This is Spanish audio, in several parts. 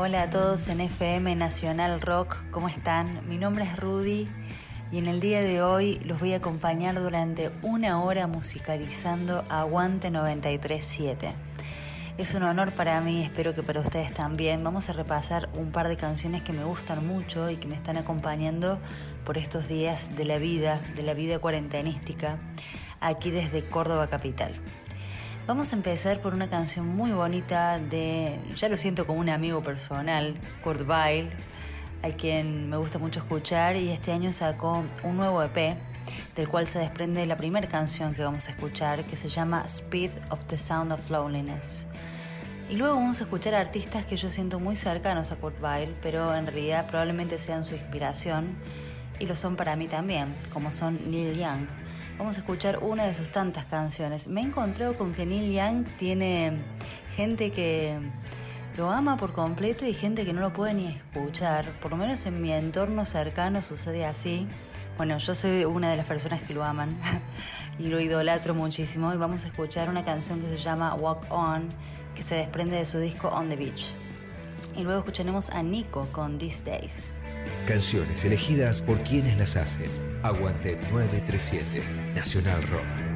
Hola a todos en FM Nacional Rock, ¿cómo están? Mi nombre es Rudy y en el día de hoy los voy a acompañar durante una hora musicalizando Aguante 937. Es un honor para mí, espero que para ustedes también. Vamos a repasar un par de canciones que me gustan mucho y que me están acompañando por estos días de la vida, de la vida cuarentenística, aquí desde Córdoba Capital. Vamos a empezar por una canción muy bonita de, ya lo siento como un amigo personal, Kurt Weill, a quien me gusta mucho escuchar y este año sacó un nuevo EP del cual se desprende la primera canción que vamos a escuchar que se llama Speed of the Sound of Loneliness. Y luego vamos a escuchar artistas que yo siento muy cercanos a Kurt Weill, pero en realidad probablemente sean su inspiración y lo son para mí también, como son Neil Young Vamos a escuchar una de sus tantas canciones. Me he encontrado con que Neil Young tiene gente que lo ama por completo y gente que no lo puede ni escuchar. Por lo menos en mi entorno cercano sucede así. Bueno, yo soy una de las personas que lo aman y lo idolatro muchísimo. Y vamos a escuchar una canción que se llama Walk On, que se desprende de su disco On the Beach. Y luego escucharemos a Nico con These Days. Canciones elegidas por quienes las hacen. Aguante 937 Nacional Rock.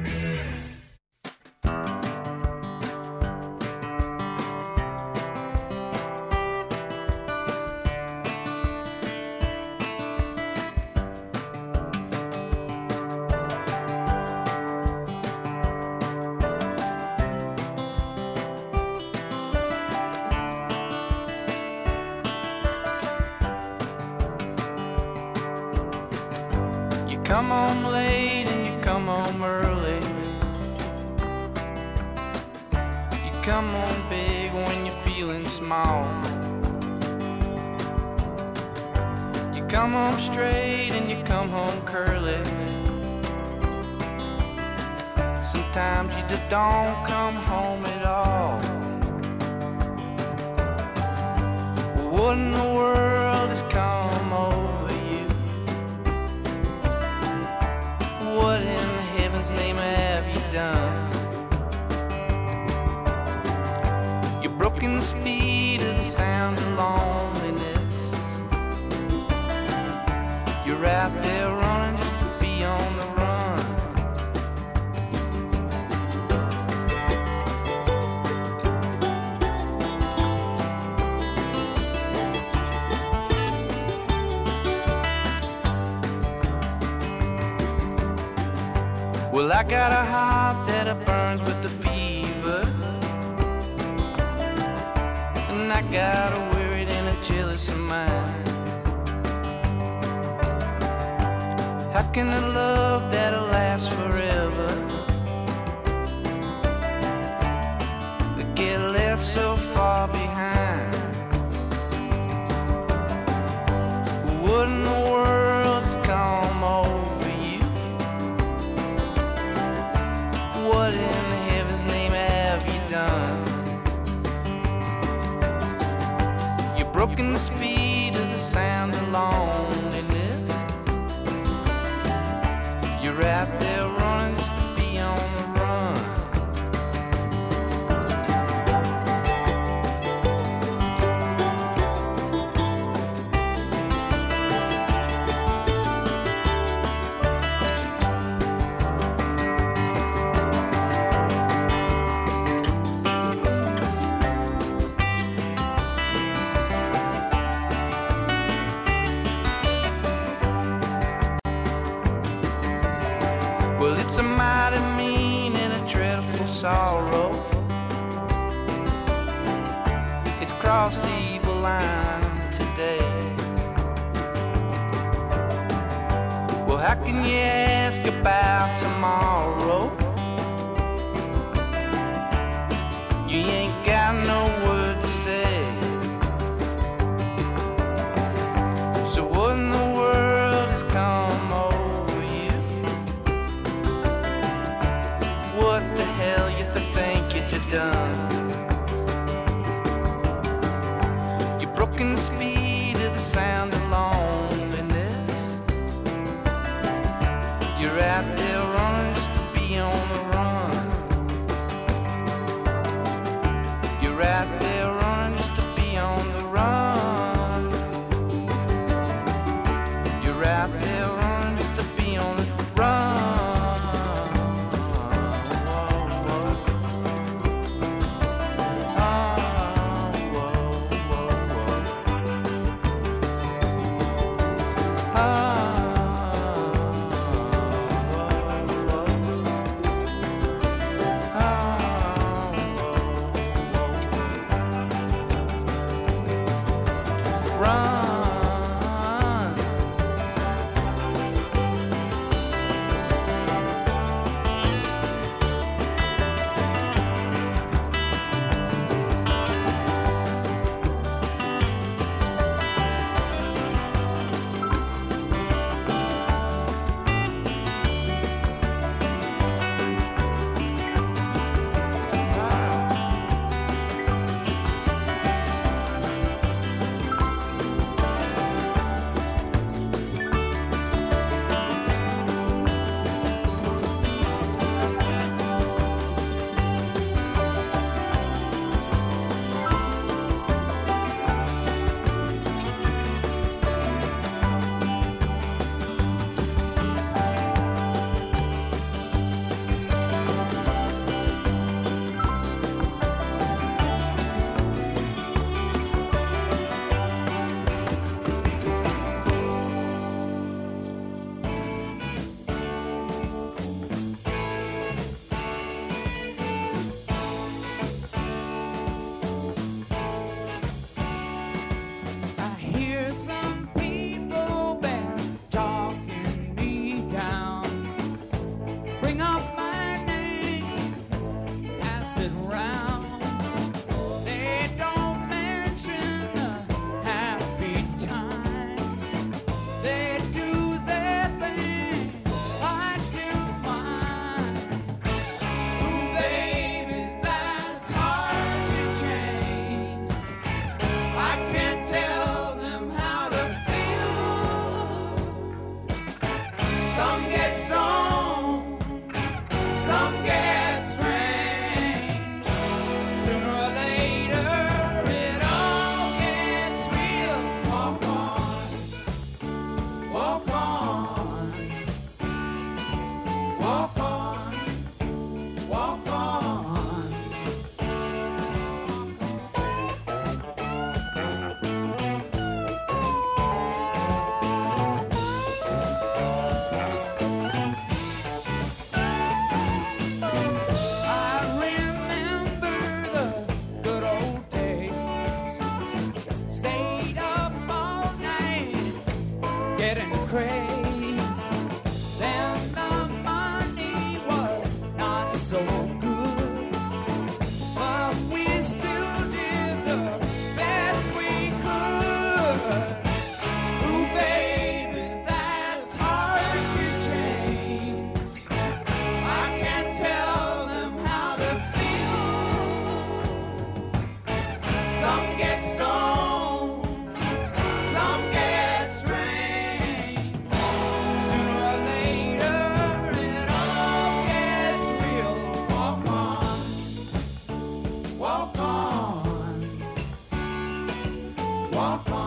walk.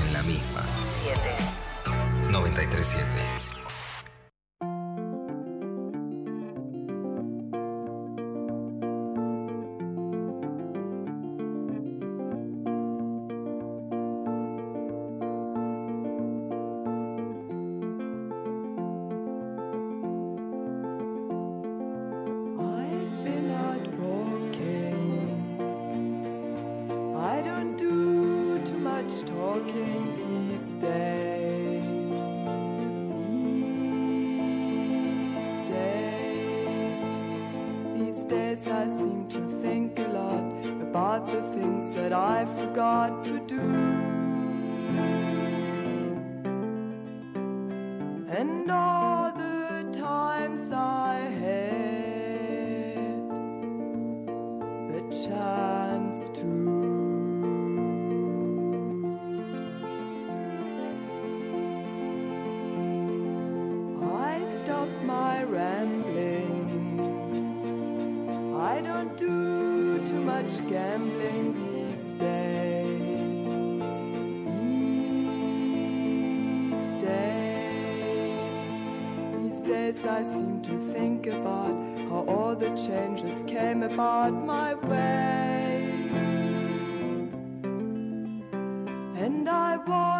En la misma. 7. 937. I seem to think about how all the changes came about my way. And I wonder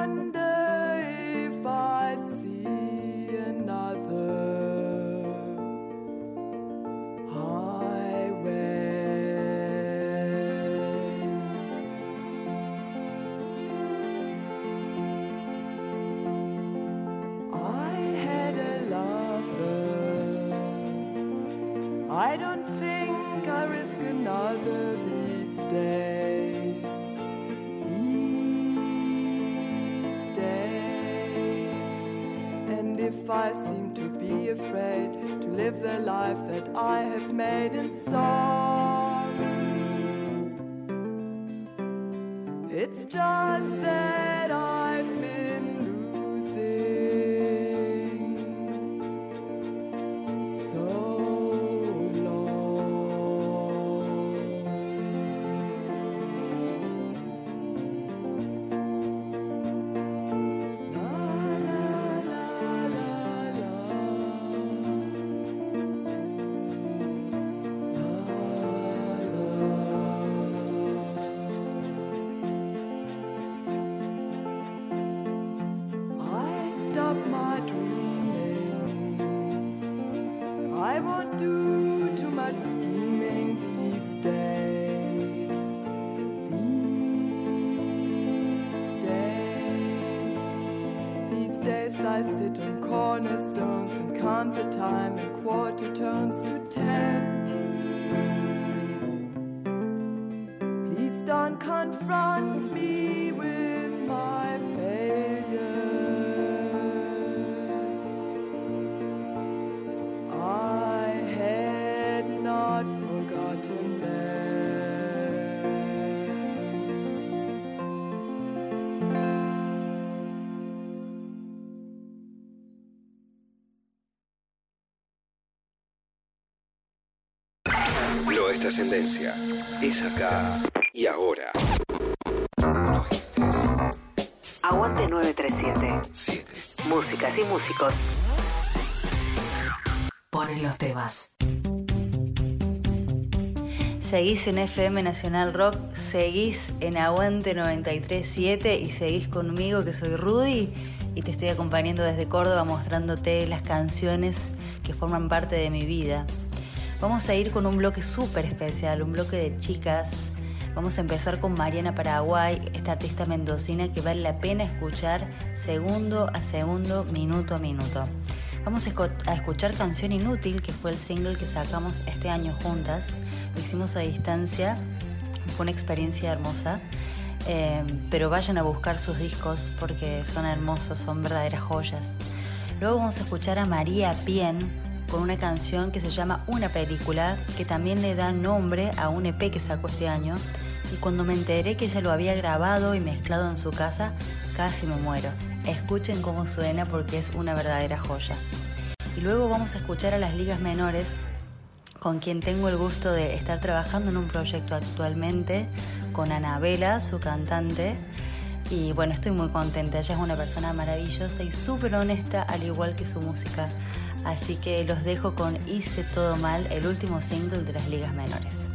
confront me with my failures. I had not forgotten Lo es trascendencia. Es acá y ahora. 93. Aguante 937. 7. Músicas y músicos. Ponen los temas. Seguís en FM Nacional Rock, seguís en Aguante 937 y seguís conmigo que soy Rudy y te estoy acompañando desde Córdoba mostrándote las canciones que forman parte de mi vida. Vamos a ir con un bloque súper especial, un bloque de chicas. Vamos a empezar con Mariana Paraguay, esta artista mendocina que vale la pena escuchar segundo a segundo, minuto a minuto. Vamos a escuchar Canción Inútil, que fue el single que sacamos este año juntas. Lo hicimos a distancia, fue una experiencia hermosa. Eh, pero vayan a buscar sus discos porque son hermosos, son verdaderas joyas. Luego vamos a escuchar a María Pien con una canción que se llama Una película, que también le da nombre a un EP que sacó este año. Y cuando me enteré que ella lo había grabado y mezclado en su casa, casi me muero. Escuchen cómo suena porque es una verdadera joya. Y luego vamos a escuchar a las ligas menores, con quien tengo el gusto de estar trabajando en un proyecto actualmente, con Anabela, su cantante. Y bueno, estoy muy contenta. Ella es una persona maravillosa y súper honesta, al igual que su música. Así que los dejo con Hice Todo Mal, el último single de las ligas menores.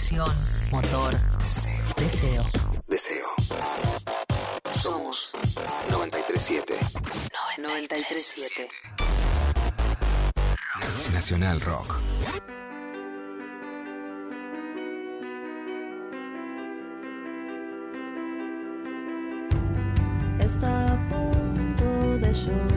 Pulsión, motor, deseo. Deseo. Somos 937. 937. Nacional Rock. Está a punto de llover,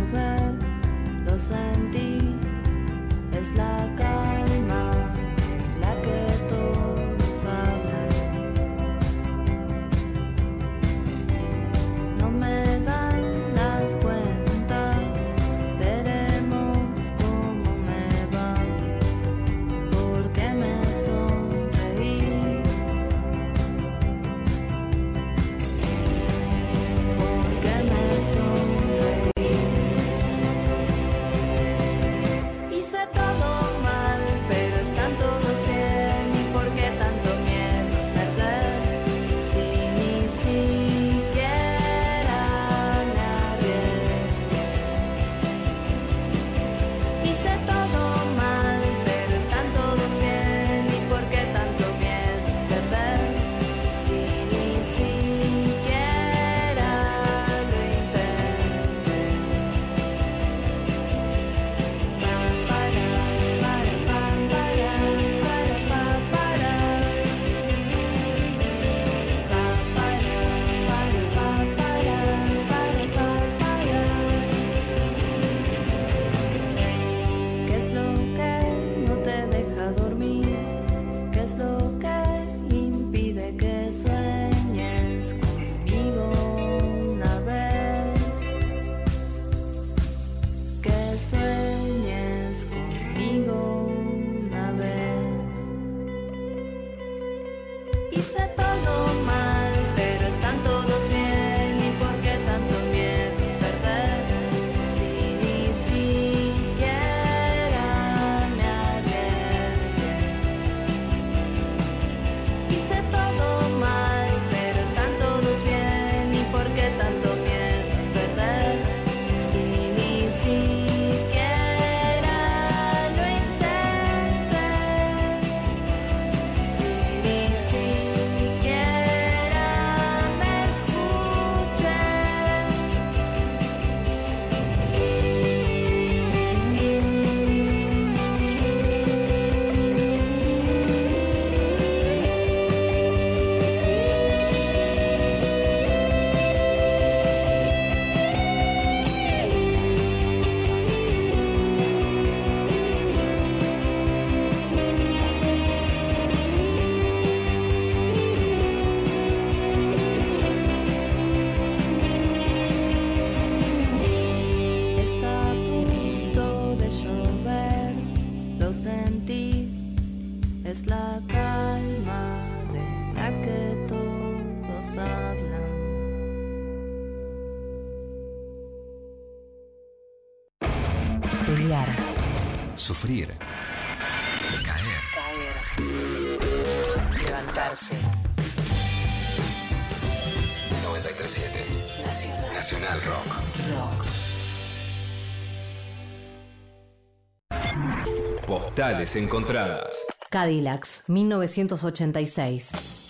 Encontradas. Cadillacs, 1986.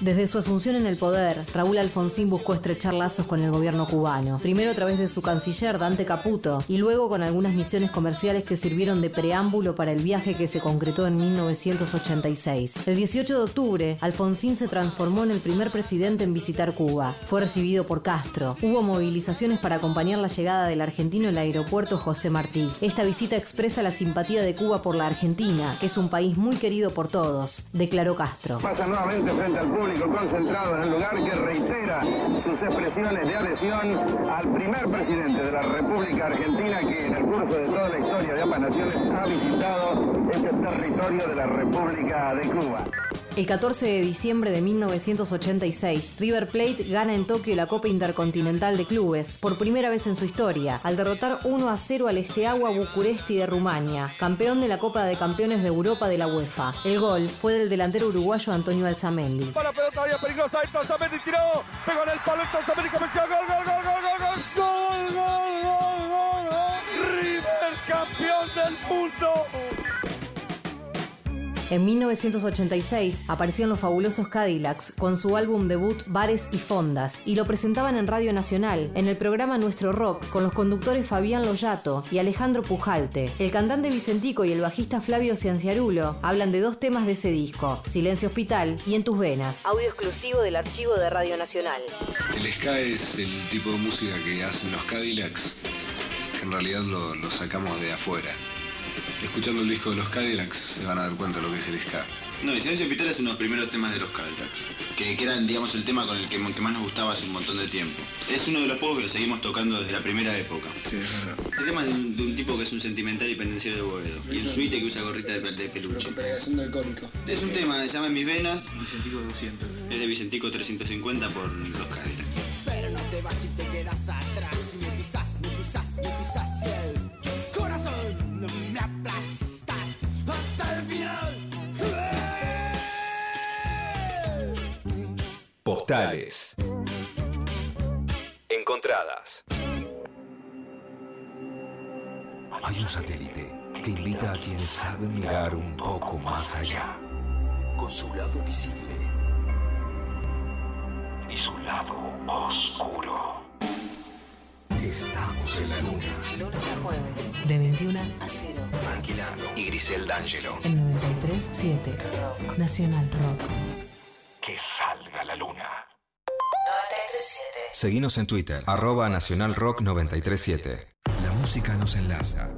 Desde su asunción en el poder, Raúl Alfonsín buscó estrechar lazos con el gobierno cubano, primero a través de su canciller Dante Caputo y luego con algunas misiones comerciales que sirvieron de preámbulo para el viaje que se concretó en 1986. El 18 de octubre, Alfonsín se transformó en el primer presidente en visitar Cuba. Fue recibido por Castro. Hubo movilizaciones para acompañar la llegada del argentino al aeropuerto José Martí. Esta visita expresa la simpatía de Cuba por la Argentina, que es un país muy querido por todos, declaró Castro. Pasa nuevamente frente al concentrado en el lugar que reitera sus expresiones de adhesión al primer presidente de la República Argentina que en el curso de toda la historia de ambas naciones ha visitado este territorio de la República de Cuba. El 14 de diciembre de 1986, River Plate gana en Tokio la Copa Intercontinental de Clubes, por primera vez en su historia, al derrotar 1 a 0 al Esteagua Bucuresti de Rumania, campeón de la Copa de Campeones de Europa de la UEFA. El gol fue del delantero uruguayo Antonio Alzamendi. Para la pelota había peligrosa, ahí Alzamendi tiró, pegó en el palo, Alzamendi comenzó, gol, gol, gol, gol, gol, gol, gol, gol, gol, gol, River campeón del mundo. En 1986 aparecían los fabulosos Cadillacs con su álbum debut Bares y Fondas y lo presentaban en Radio Nacional, en el programa Nuestro Rock, con los conductores Fabián Loyato y Alejandro Pujalte. El cantante Vicentico y el bajista Flavio Cianciarulo hablan de dos temas de ese disco, Silencio Hospital y En tus venas. Audio exclusivo del archivo de Radio Nacional. El ska es el tipo de música que hacen los Cadillacs, que en realidad lo, lo sacamos de afuera. Escuchando el disco de los Cadillacs se van a dar cuenta de lo que es el ska. No, y Silencio Hospital es uno de los primeros temas de los Cadillacs, que, que eran, digamos, el tema con el que, que más nos gustaba hace un montón de tiempo. Es uno de los pocos que lo seguimos tocando desde la primera época. Sí, es verdad. Este tema es de un, de un tipo que es un sentimental y pendenciero de Boedo, y un suite que usa gorrita de, de peluche. Del. Es un tema, se llama En mis venas. Vicentico 200. Es de Vicentico 350 por los Cadillacs. Pero no te vas y te quedas atrás. Pisas, ni pisas, ni pisas y el corazón no me aplastas hasta el final. Postales. Encontradas. Hay un satélite que invita a quienes saben mirar un poco más allá, con su lado visible y su lado oscuro. Estamos en la luna. Lunes a jueves, de 21 a 0. Frankie Lando y Grisel D'Angelo. En 93.7 Rock. Nacional Rock. Que salga la luna. 93.7. Seguinos en Twitter, arroba Nacional Rock 937. La música nos enlaza.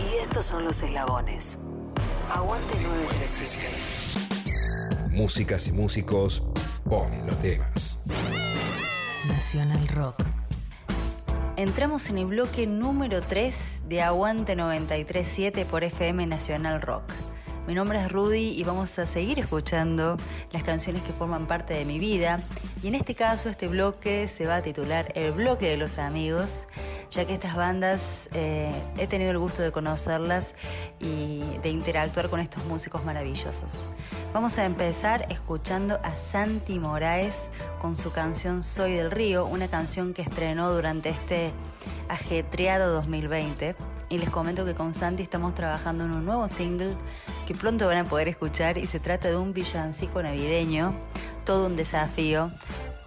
Y estos son los eslabones. Aguante 937. Músicas y músicos ponen los temas. Nacional Rock. Entramos en el bloque número 3 de Aguante 937 por FM Nacional Rock. Mi nombre es Rudy y vamos a seguir escuchando las canciones que forman parte de mi vida. Y en este caso este bloque se va a titular El bloque de los amigos, ya que estas bandas eh, he tenido el gusto de conocerlas y de interactuar con estos músicos maravillosos. Vamos a empezar escuchando a Santi Moraes con su canción Soy del Río, una canción que estrenó durante este ajetreado 2020. Y les comento que con Santi estamos trabajando en un nuevo single que pronto van a poder escuchar y se trata de un villancico navideño, todo un desafío,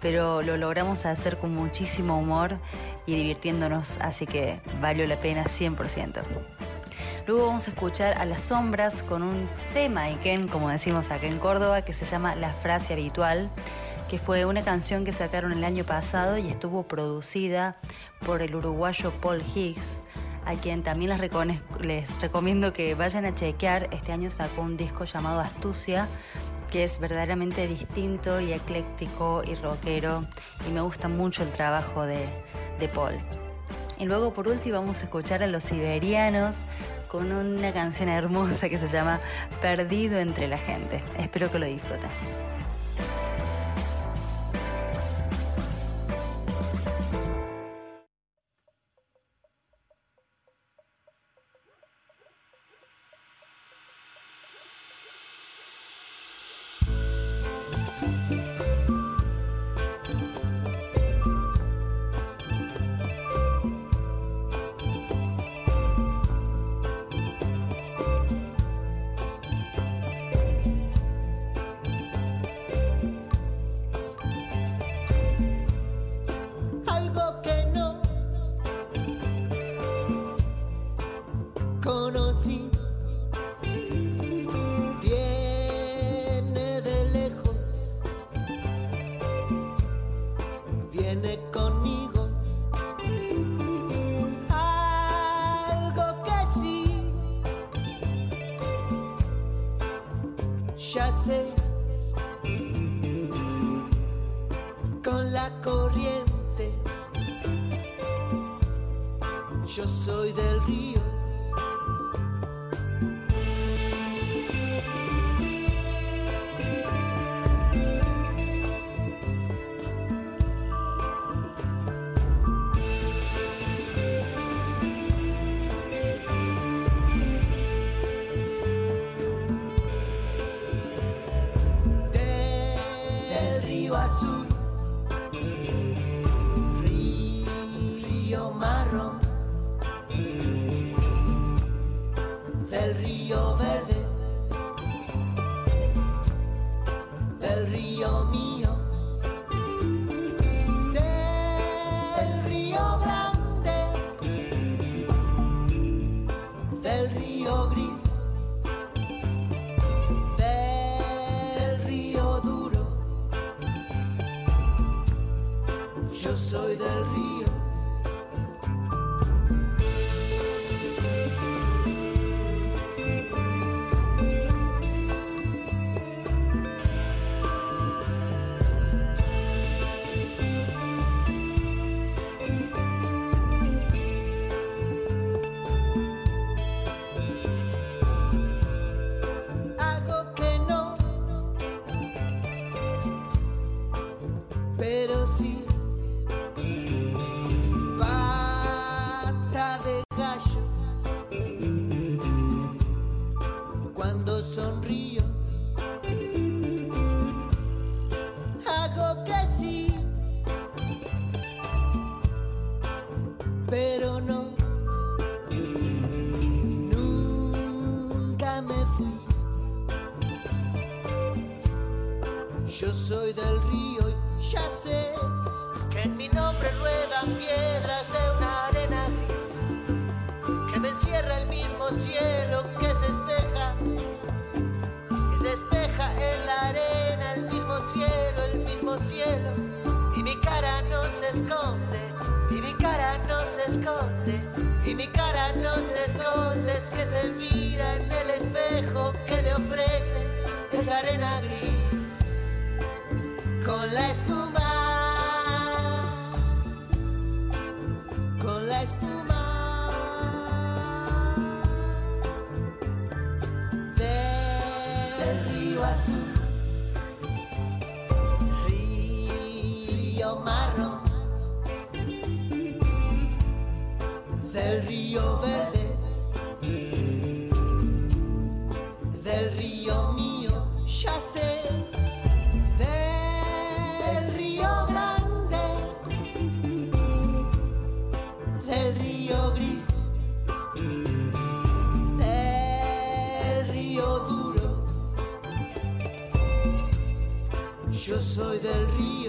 pero lo logramos hacer con muchísimo humor y divirtiéndonos, así que valió la pena 100%. Luego vamos a escuchar a Las Sombras con un tema Iken, como decimos acá en Córdoba, que se llama La Frase Habitual, que fue una canción que sacaron el año pasado y estuvo producida por el uruguayo Paul Higgs, a quien también les, recomiendo que vayan a chequear. Este año sacó un disco llamado Astucia, que es verdaderamente distinto y ecléctico y rockero, y me gusta mucho el trabajo de, de Paul. Y luego por último vamos a escuchar a los siberianos con una canción hermosa que se llama Perdido entre la gente. Espero que lo disfruten. Del río y ya sé que en mi nombre ruedan piedras de una arena gris que me encierra el mismo cielo que se espeja, que se espeja en la arena, el mismo cielo, el mismo cielo. Y mi cara no se esconde, y mi cara no se esconde, y mi cara no se esconde, es que se mira en el espejo que le ofrece esa arena gris con la espuma, con la espuma soy del río.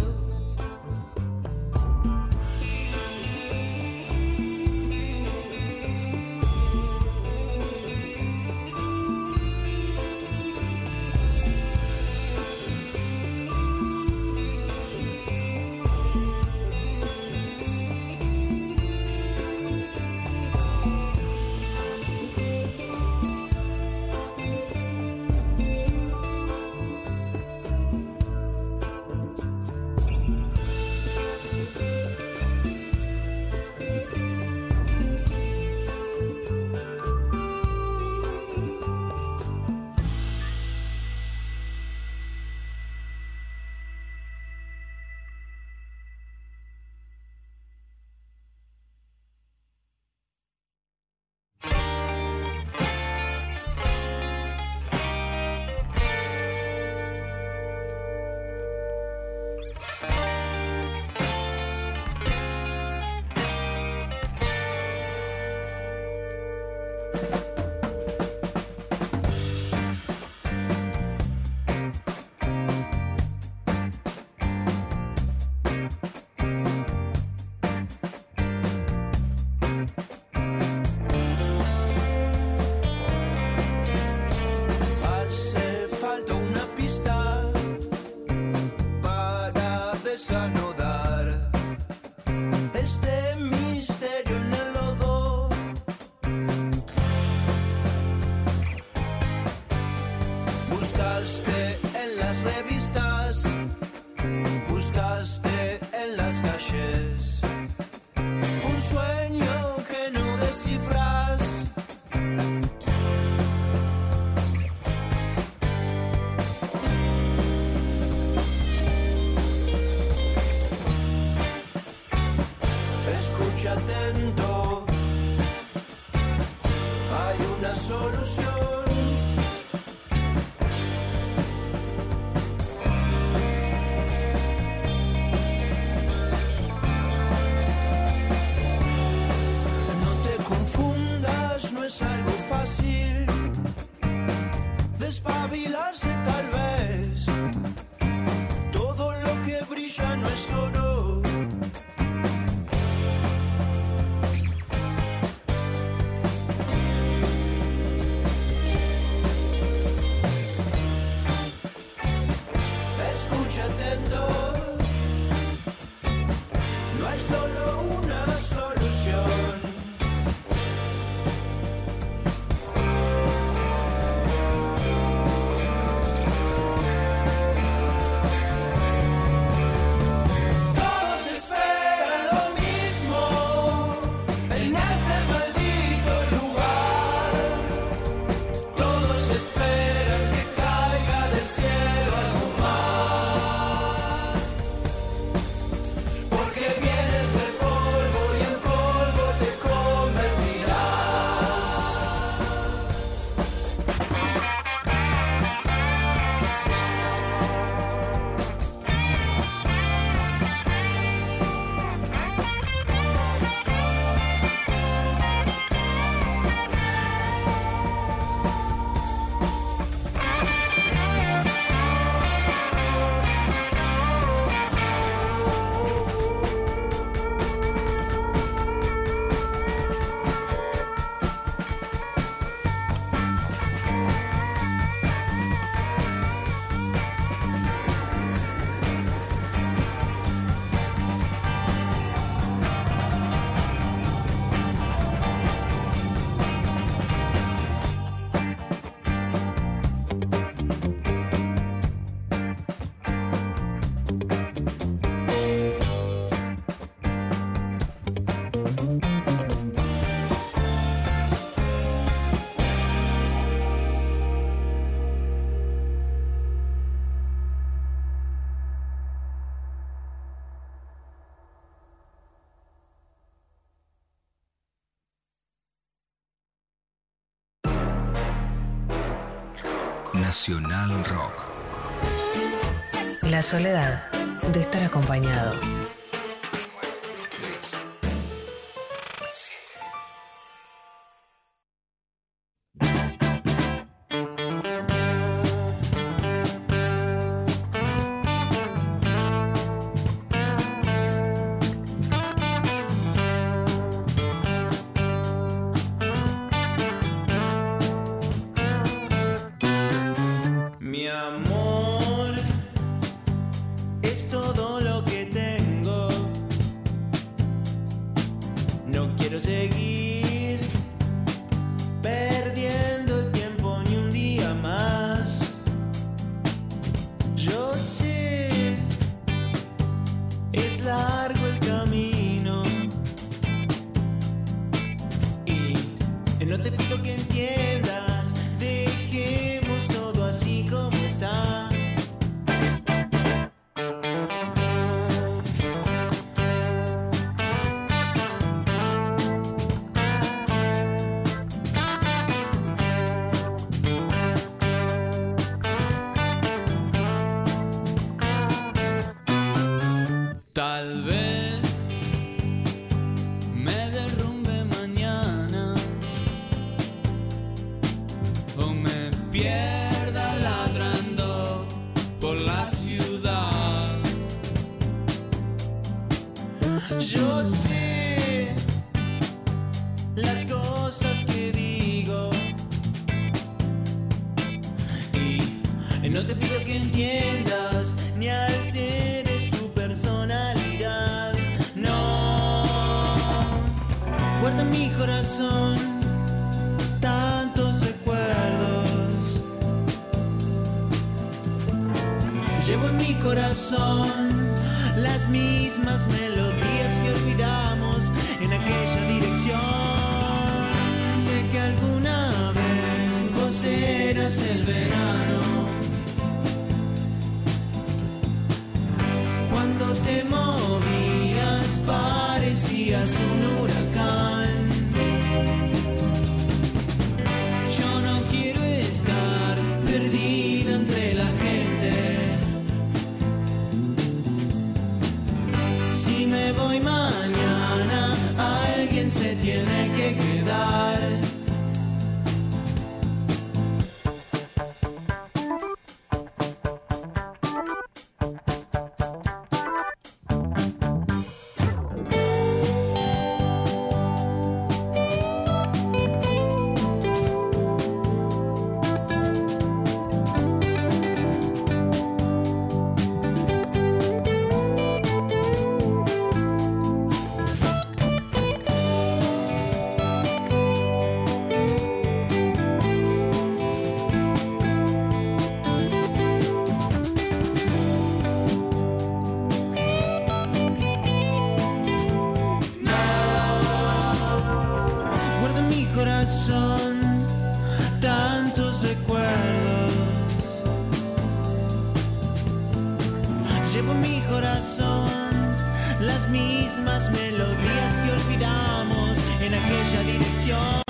Nacional Rock. La soledad de estar acompañado. No te pido que entiendas ni alteres tu personalidad. No, guarda mi corazón tantos recuerdos. Llevo en mi corazón las mismas melodías que olvidamos en aquella dirección. Sé que alguna vez vos eras el verano. Te movías parecías un huracán. Yo no quiero estar perdido entre la gente. Si me voy mañana, alguien se tiene que mismas melodías que olvidamos en aquella dirección.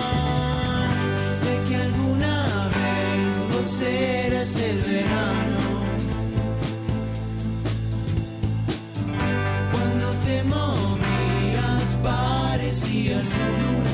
Sé que alguna vez vos eras el verano. Cuando te movías parecías un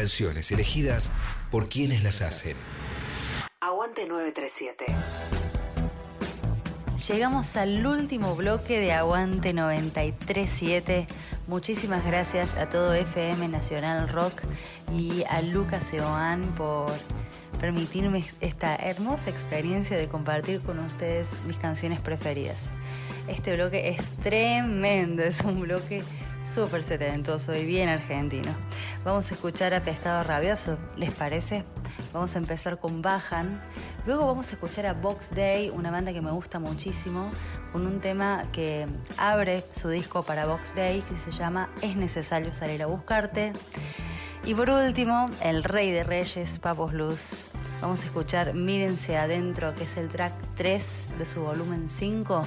Canciones elegidas por quienes las hacen. Aguante 937. Llegamos al último bloque de Aguante 937. Muchísimas gracias a todo FM Nacional Rock y a Lucas Eoan por permitirme esta hermosa experiencia de compartir con ustedes mis canciones preferidas. Este bloque es tremendo, es un bloque súper setentoso y bien argentino. Vamos a escuchar a Pescado Rabioso, ¿les parece? Vamos a empezar con Bajan. Luego vamos a escuchar a Box Day, una banda que me gusta muchísimo, con un tema que abre su disco para Box Day, que se llama Es necesario salir a buscarte. Y por último, el rey de reyes, Papos Luz. Vamos a escuchar Mírense Adentro, que es el track 3 de su volumen 5.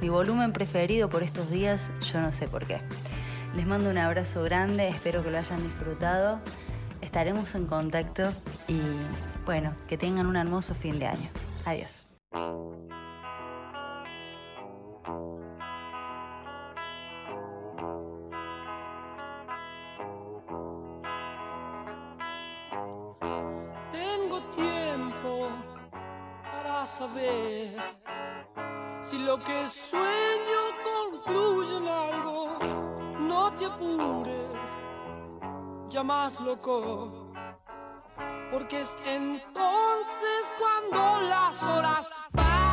Mi volumen preferido por estos días, yo no sé por qué. Les mando un abrazo grande, espero que lo hayan disfrutado. Estaremos en contacto y bueno, que tengan un hermoso fin de año. Adiós. Tengo tiempo para saber si lo que sueño concluye en algo. No te apures, ya más loco, porque es entonces cuando las horas bajan.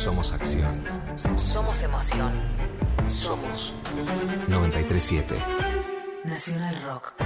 Somos acción. Somos emoción. Somos 937. Nacional Rock.